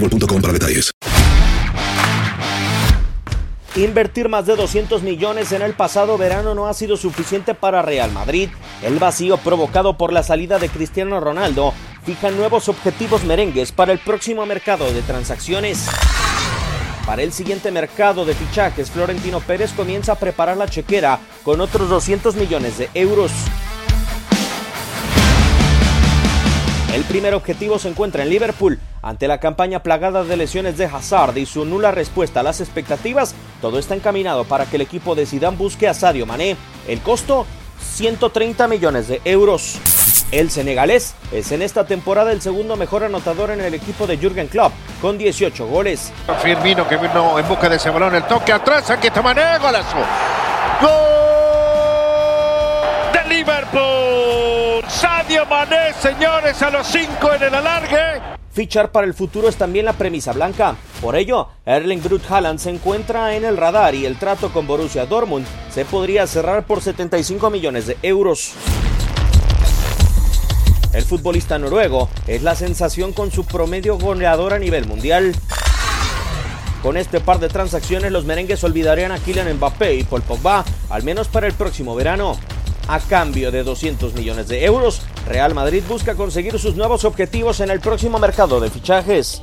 para detalles. Invertir más de 200 millones en el pasado verano no ha sido suficiente para Real Madrid. El vacío provocado por la salida de Cristiano Ronaldo fija nuevos objetivos merengues para el próximo mercado de transacciones. Para el siguiente mercado de fichajes, Florentino Pérez comienza a preparar la chequera con otros 200 millones de euros. Primer objetivo se encuentra en Liverpool. Ante la campaña plagada de lesiones de Hazard y su nula respuesta a las expectativas, todo está encaminado para que el equipo de Zidane busque a Sadio Mané. El costo, 130 millones de euros. El senegalés es en esta temporada el segundo mejor anotador en el equipo de Jürgen Klopp, con 18 goles. Firmino que vino en busca de ese balón, el toque atrás, aquí Mané, golazo. ¡Gol Sadio Mané, señores, a los 5 en el alargue. Fichar para el futuro es también la premisa blanca. Por ello, Erling Brut Haaland se encuentra en el radar y el trato con Borussia Dortmund se podría cerrar por 75 millones de euros. El futbolista noruego es la sensación con su promedio goleador a nivel mundial. Con este par de transacciones los merengues olvidarían a Kylian Mbappé y Paul Pogba, al menos para el próximo verano. A cambio de 200 millones de euros, Real Madrid busca conseguir sus nuevos objetivos en el próximo mercado de fichajes.